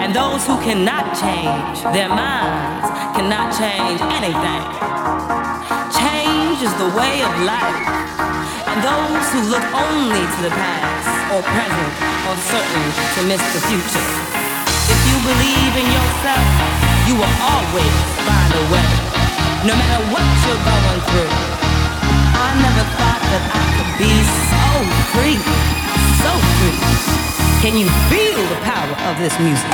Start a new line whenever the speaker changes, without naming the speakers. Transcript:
And those who cannot change their minds cannot change anything. Change is the way of life. And those who look only to the past or present are certain to miss the future If you believe in yourself, you will always find a way. No matter what you're going through. I never thought that I could be so free, so free. Can you feel the power of this music?